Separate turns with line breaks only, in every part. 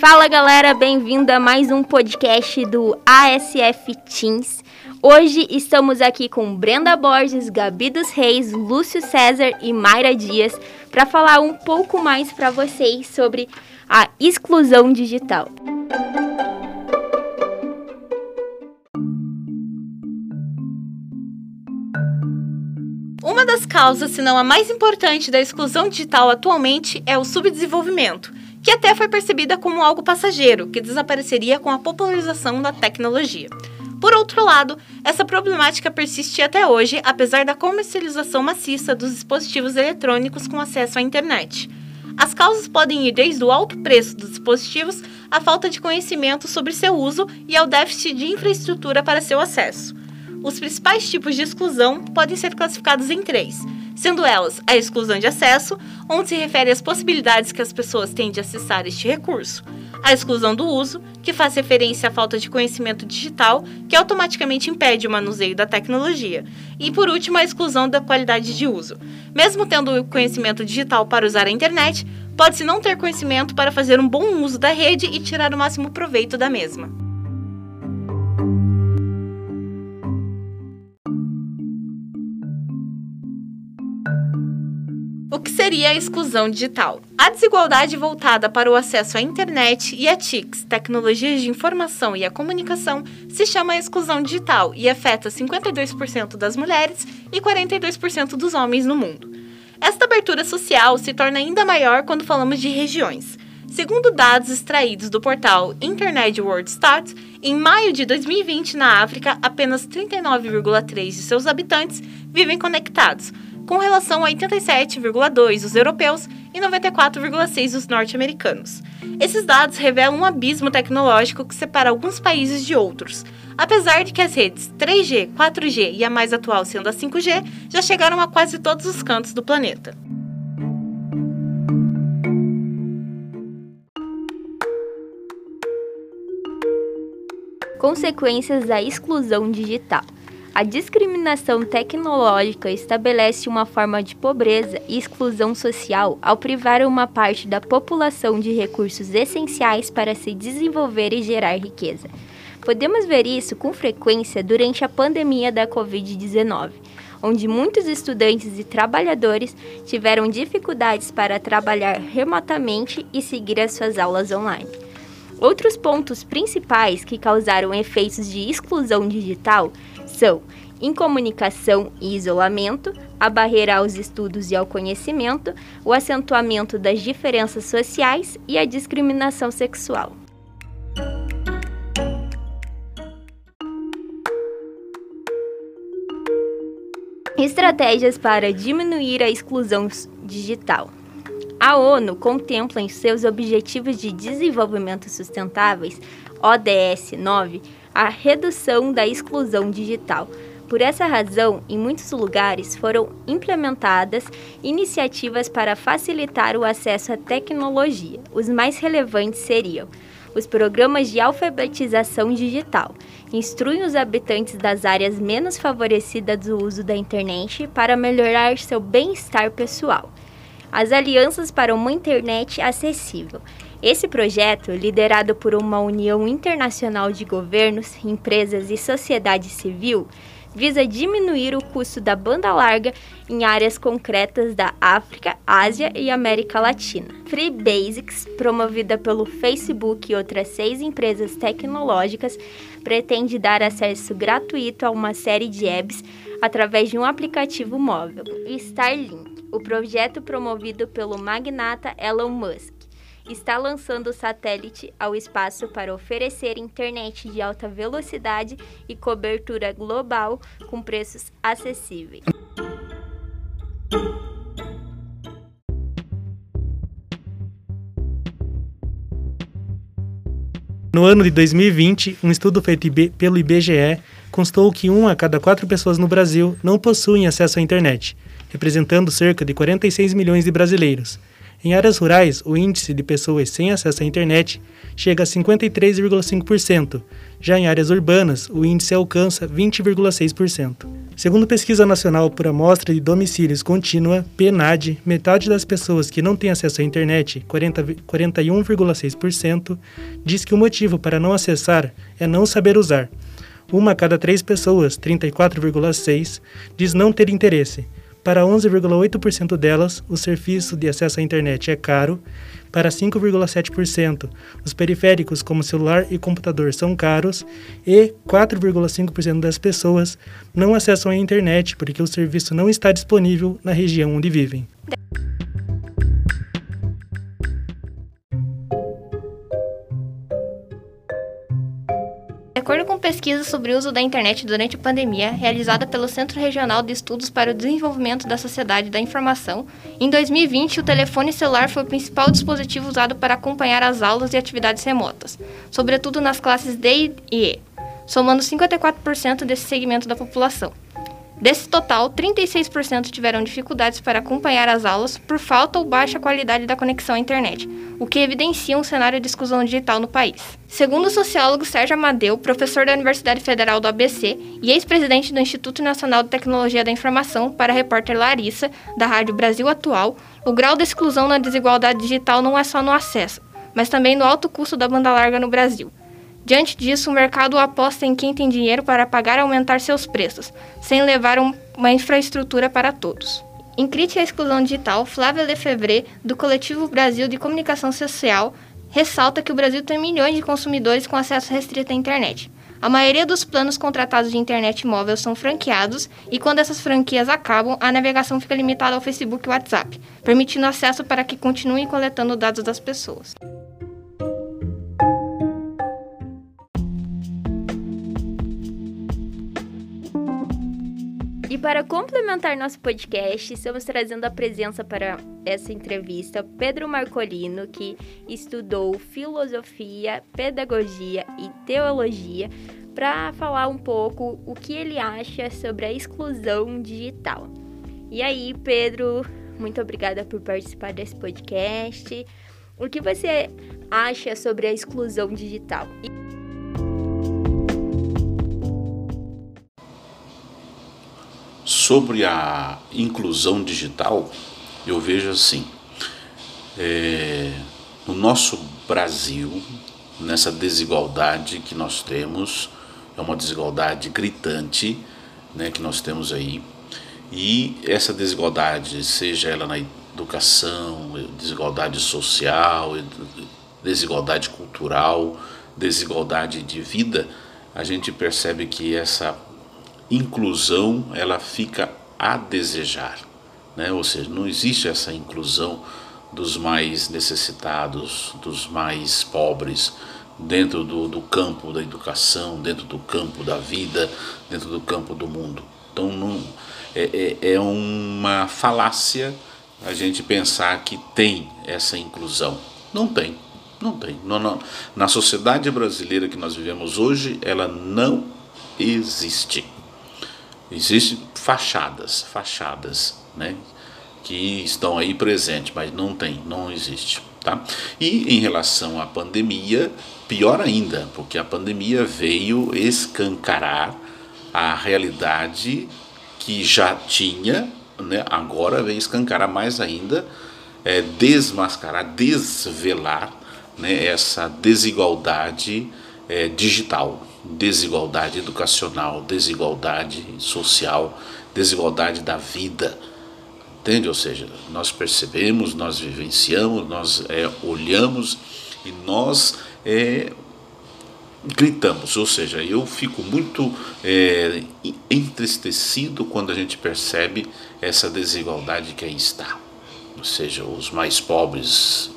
Fala galera, bem-vindo a mais um podcast do ASF Teens. Hoje estamos aqui com Brenda Borges, Gabi dos Reis, Lúcio César e Mayra Dias para falar um pouco mais para vocês sobre a exclusão digital.
Uma das causas, se não a mais importante, da exclusão digital atualmente é o subdesenvolvimento, que até foi percebida como algo passageiro, que desapareceria com a popularização da tecnologia. Por outro lado, essa problemática persiste até hoje, apesar da comercialização maciça dos dispositivos eletrônicos com acesso à internet. As causas podem ir desde o alto preço dos dispositivos à falta de conhecimento sobre seu uso e ao déficit de infraestrutura para seu acesso. Os principais tipos de exclusão podem ser classificados em três sendo elas a exclusão de acesso, onde se refere às possibilidades que as pessoas têm de acessar este recurso, a exclusão do uso, que faz referência à falta de conhecimento digital, que automaticamente impede o manuseio da tecnologia, e por último, a exclusão da qualidade de uso. Mesmo tendo conhecimento digital para usar a internet, pode-se não ter conhecimento para fazer um bom uso da rede e tirar o máximo proveito da mesma. O que seria a exclusão digital? A desigualdade voltada para o acesso à internet e a TICs, tecnologias de informação e a comunicação, se chama exclusão digital e afeta 52% das mulheres e 42% dos homens no mundo. Esta abertura social se torna ainda maior quando falamos de regiões. Segundo dados extraídos do portal Internet World Stats, em maio de 2020 na África, apenas 39,3 de seus habitantes vivem conectados, com relação a 87,2 dos europeus e 94,6 dos norte-americanos. Esses dados revelam um abismo tecnológico que separa alguns países de outros. Apesar de que as redes 3G, 4G e a mais atual sendo a 5G já chegaram a quase todos os cantos do planeta.
Consequências da exclusão digital. A discriminação tecnológica estabelece uma forma de pobreza e exclusão social ao privar uma parte da população de recursos essenciais para se desenvolver e gerar riqueza. Podemos ver isso com frequência durante a pandemia da Covid-19, onde muitos estudantes e trabalhadores tiveram dificuldades para trabalhar remotamente e seguir as suas aulas online. Outros pontos principais que causaram efeitos de exclusão digital são incomunicação e isolamento, a barreira aos estudos e ao conhecimento, o acentuamento das diferenças sociais e a discriminação sexual. Estratégias para diminuir a exclusão digital. A ONU contempla em seus Objetivos de Desenvolvimento Sustentáveis, ODS 9, a redução da exclusão digital. Por essa razão, em muitos lugares foram implementadas iniciativas para facilitar o acesso à tecnologia. Os mais relevantes seriam os programas de alfabetização digital. Instruem os habitantes das áreas menos favorecidas do uso da internet para melhorar seu bem-estar pessoal. As alianças para uma internet acessível esse projeto, liderado por uma união internacional de governos, empresas e sociedade civil, visa diminuir o custo da banda larga em áreas concretas da África, Ásia e América Latina. Free Basics, promovida pelo Facebook e outras seis empresas tecnológicas, pretende dar acesso gratuito a uma série de apps através de um aplicativo móvel. Starlink, o projeto promovido pelo magnata Elon Musk está lançando o satélite ao espaço para oferecer internet de alta velocidade e cobertura global com preços acessíveis.
No ano de 2020, um estudo feito pelo IBGE constou que uma a cada quatro pessoas no Brasil não possuem acesso à internet, representando cerca de 46 milhões de brasileiros Em áreas rurais, o índice de pessoas sem acesso à internet chega a 53,5%. Já em áreas urbanas, o índice alcança 20,6%. Segundo pesquisa nacional por amostra de domicílios contínua, PNAD, metade das pessoas que não têm acesso à internet, 41,6%, diz que o motivo para não acessar é não saber usar. Uma a cada três pessoas, 34,6%, diz não ter interesse. Para 11,8% delas, o serviço de acesso à internet é caro. Para 5,7%, os periféricos como celular e computador são caros. E 4,5% das pessoas não acessam a internet porque o serviço não está disponível na região onde vivem.
Acordo com pesquisa sobre o uso da internet durante a pandemia, realizada pelo Centro Regional de Estudos para o Desenvolvimento da Sociedade da Informação, em 2020 o telefone celular foi o principal dispositivo usado para acompanhar as aulas e atividades remotas, sobretudo nas classes D e E, somando 54% desse segmento da população. Desse total, 36% tiveram dificuldades para acompanhar as aulas por falta ou baixa qualidade da conexão à internet, o que evidencia um cenário de exclusão digital no país. Segundo o sociólogo Sérgio Amadeu, professor da Universidade Federal do ABC e ex-presidente do Instituto Nacional de Tecnologia da Informação, para a repórter Larissa, da Rádio Brasil Atual, o grau de exclusão na desigualdade digital não é só no acesso, mas também no alto custo da banda larga no Brasil. Diante disso, o mercado aposta em quem tem dinheiro para pagar e aumentar seus preços, sem levar um, uma infraestrutura para todos. Em crítica à exclusão digital, Flávia Lefebvre, do Coletivo Brasil de Comunicação Social, ressalta que o Brasil tem milhões de consumidores com acesso restrito à internet. A maioria dos planos contratados de internet móvel são franqueados e quando essas franquias acabam, a navegação fica limitada ao Facebook e WhatsApp, permitindo acesso para que continuem coletando dados das pessoas. E para complementar nosso podcast, estamos trazendo a presença para essa entrevista Pedro Marcolino, que estudou filosofia, pedagogia e teologia, para falar um pouco o que ele acha sobre a exclusão digital. E aí, Pedro, muito obrigada por participar desse podcast. O que você acha sobre a exclusão digital?
Sobre a inclusão digital, eu vejo assim: é, no nosso Brasil, nessa desigualdade que nós temos, é uma desigualdade gritante né, que nós temos aí, e essa desigualdade, seja ela na educação, desigualdade social, desigualdade cultural, desigualdade de vida, a gente percebe que essa inclusão ela fica a desejar, né? Ou seja, não existe essa inclusão dos mais necessitados, dos mais pobres, dentro do, do campo da educação, dentro do campo da vida, dentro do campo do mundo. Então não, é, é, é uma falácia a gente pensar que tem essa inclusão. Não tem, não tem. Não, não. Na sociedade brasileira que nós vivemos hoje, ela não existe. Existem fachadas, fachadas, né? Que estão aí presentes, mas não tem, não existe. Tá? E em relação à pandemia, pior ainda, porque a pandemia veio escancarar a realidade que já tinha, né? agora vem escancarar mais ainda, é, desmascarar, desvelar né? essa desigualdade é, digital desigualdade educacional, desigualdade social, desigualdade da vida. Entende? Ou seja, nós percebemos, nós vivenciamos, nós é, olhamos e nós é, gritamos. Ou seja, eu fico muito é, entristecido quando a gente percebe essa desigualdade que aí está. Ou seja, os mais pobres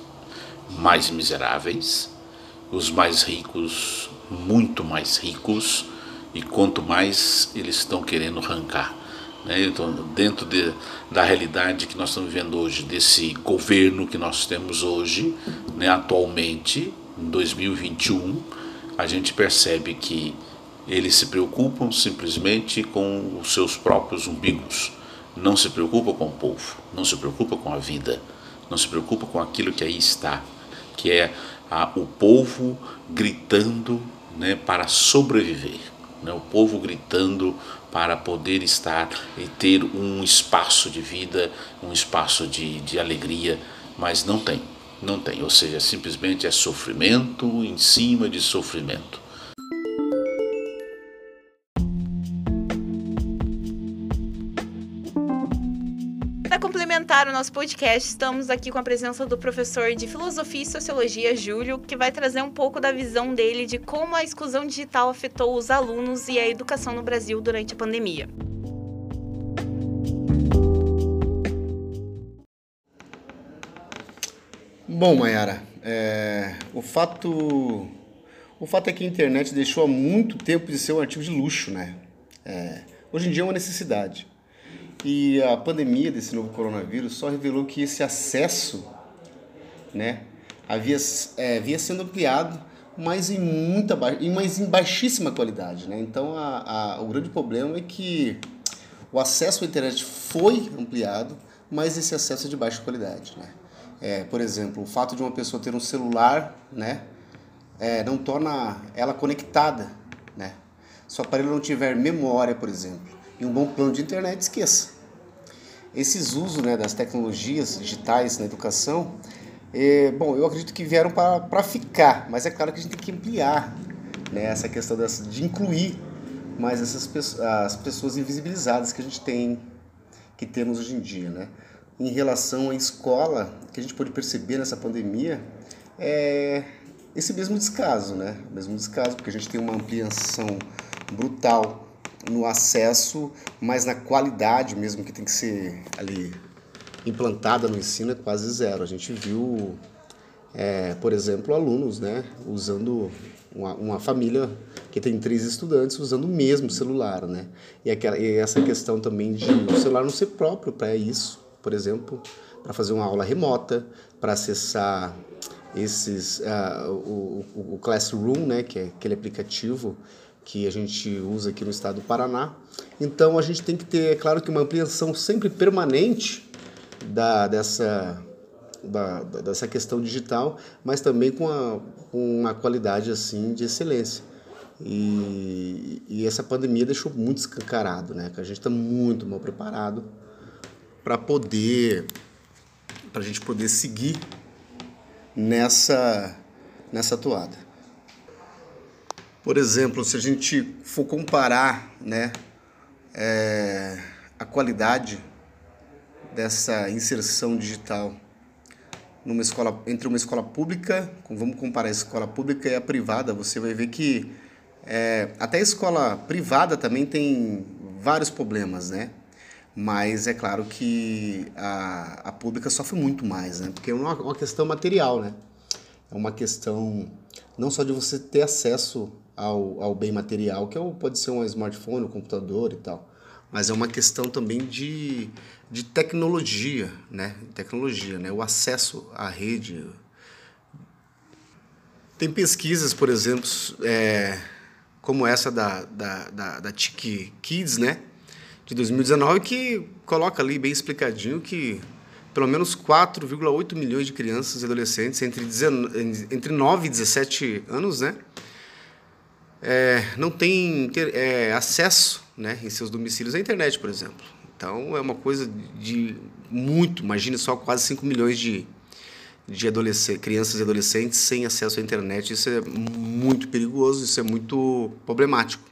mais miseráveis, os mais ricos muito mais ricos e quanto mais eles estão querendo arrancar. Né? Então, dentro de, da realidade que nós estamos vivendo hoje, desse governo que nós temos hoje, né, atualmente, em 2021, a gente percebe que eles se preocupam simplesmente com os seus próprios umbigos, não se preocupa com o povo, não se preocupa com a vida, não se preocupa com aquilo que aí está, que é a, o povo gritando né, para sobreviver, né, o povo gritando para poder estar e ter um espaço de vida, um espaço de, de alegria, mas não tem, não tem, ou seja, simplesmente é sofrimento em cima de sofrimento.
Complementar o nosso podcast, estamos aqui com a presença do professor de Filosofia e Sociologia, Júlio, que vai trazer um pouco da visão dele de como a exclusão digital afetou os alunos e a educação no Brasil durante a pandemia.
Bom, Mayara, é, o fato o fato é que a internet deixou há muito tempo de ser um artigo de luxo, né? É, hoje em dia é uma necessidade. E a pandemia desse novo coronavírus só revelou que esse acesso né, havia, é, havia sendo ampliado, mas em, muita, mas em baixíssima qualidade. Né? Então, a, a, o grande problema é que o acesso à internet foi ampliado, mas esse acesso é de baixa qualidade. Né? É, por exemplo, o fato de uma pessoa ter um celular né, é, não torna ela conectada. Né? Se o aparelho não tiver memória, por exemplo, e um bom plano de internet, esqueça. Esses usos né, das tecnologias digitais na educação, é, bom, eu acredito que vieram para ficar, mas é claro que a gente tem que ampliar né, essa questão dessa, de incluir mais essas as pessoas invisibilizadas que a gente tem, que temos hoje em dia. Né? Em relação à escola, que a gente pode perceber nessa pandemia, é esse mesmo descaso, né? Mesmo descaso, porque a gente tem uma ampliação brutal no acesso, mas na qualidade mesmo que tem que ser ali implantada no ensino é quase zero. A gente viu, é, por exemplo, alunos né, usando uma, uma, família que tem três estudantes usando o mesmo celular, né? E, aquela, e essa questão também de o celular não ser próprio para isso, por exemplo, para fazer uma aula remota, para acessar esses uh, o, o, o, Classroom, né, que é aquele aplicativo que a gente usa aqui no estado do Paraná. Então a gente tem que ter, é claro que uma ampliação sempre permanente da, dessa, da, dessa questão digital, mas também com, a, com uma qualidade assim de excelência. E, e essa pandemia deixou muito escancarado, né? Que a gente está muito mal preparado para poder, para a gente poder seguir nessa nessa toada. Por exemplo, se a gente for comparar né, é, a qualidade dessa inserção digital numa escola, entre uma escola pública, vamos comparar a escola pública e a privada, você vai ver que é, até a escola privada também tem vários problemas, né? Mas é claro que a, a pública sofre muito mais, né? Porque é uma, uma questão material, né? É uma questão não só de você ter acesso ao, ao bem material, que é, pode ser um smartphone, um computador e tal. Mas é uma questão também de, de tecnologia, né? Tecnologia, né? O acesso à rede. Tem pesquisas, por exemplo, é, como essa da, da, da, da Kids, né? De 2019, que coloca ali bem explicadinho que pelo menos 4,8 milhões de crianças e adolescentes entre, 19, entre 9 e 17 anos, né? É, não tem é, acesso né, em seus domicílios à internet, por exemplo. Então é uma coisa de muito, imagine só quase 5 milhões de, de crianças e adolescentes sem acesso à internet. Isso é muito perigoso, isso é muito problemático.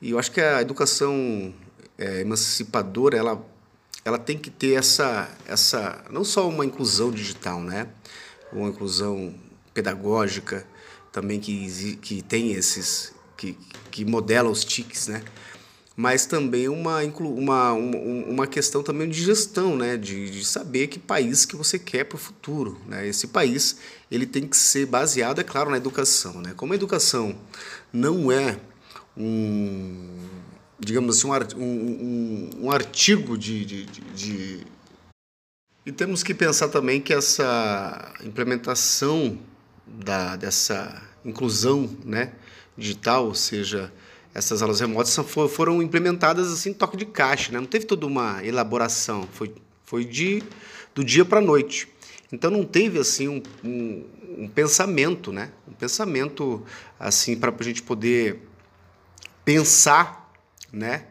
E eu acho que a educação é, emancipadora, ela, ela tem que ter essa, essa, não só uma inclusão digital, né? uma inclusão pedagógica, também que, que tem esses, que, que modela os tics, né? Mas também uma, uma, uma questão também de gestão, né? De, de saber que país que você quer para o futuro, né? Esse país, ele tem que ser baseado, é claro, na educação, né? Como a educação não é um, digamos assim, um, um, um artigo de, de, de, E temos que pensar também que essa implementação da, dessa inclusão né, digital, ou seja, essas aulas remotas foram implementadas assim toque de caixa, né? não teve toda uma elaboração, foi, foi de do dia para a noite. Então não teve assim um, um, um pensamento, né? Um pensamento assim para a gente poder pensar, né?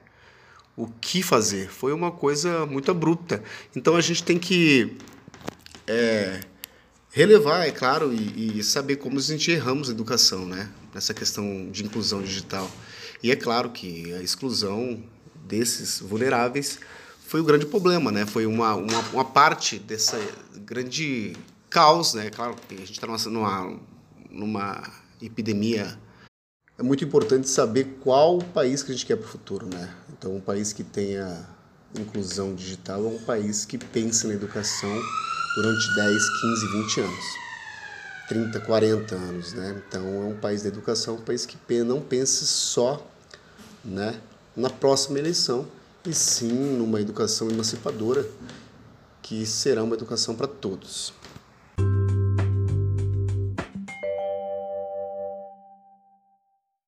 O que fazer? Foi uma coisa muito abrupta. Então a gente tem que é, relevar, é claro, e, e, saber como a gente erramos na educação, né? Nessa questão de inclusão digital. E é claro que a exclusão desses vulneráveis foi o grande problema, né? Foi uma, uma, uma parte dessa grande caos, né? Claro que a gente está numa, numa epidemia. É muito importante saber qual país que a gente quer para o futuro, né? Então, um país que tenha inclusão digital é um país que pense na educação durante 10, 15, 20 anos. 30, 40 anos, né? Então, é um país da educação, um país que não pense só, né, na próxima eleição, e sim numa educação emancipadora que será uma educação para todos.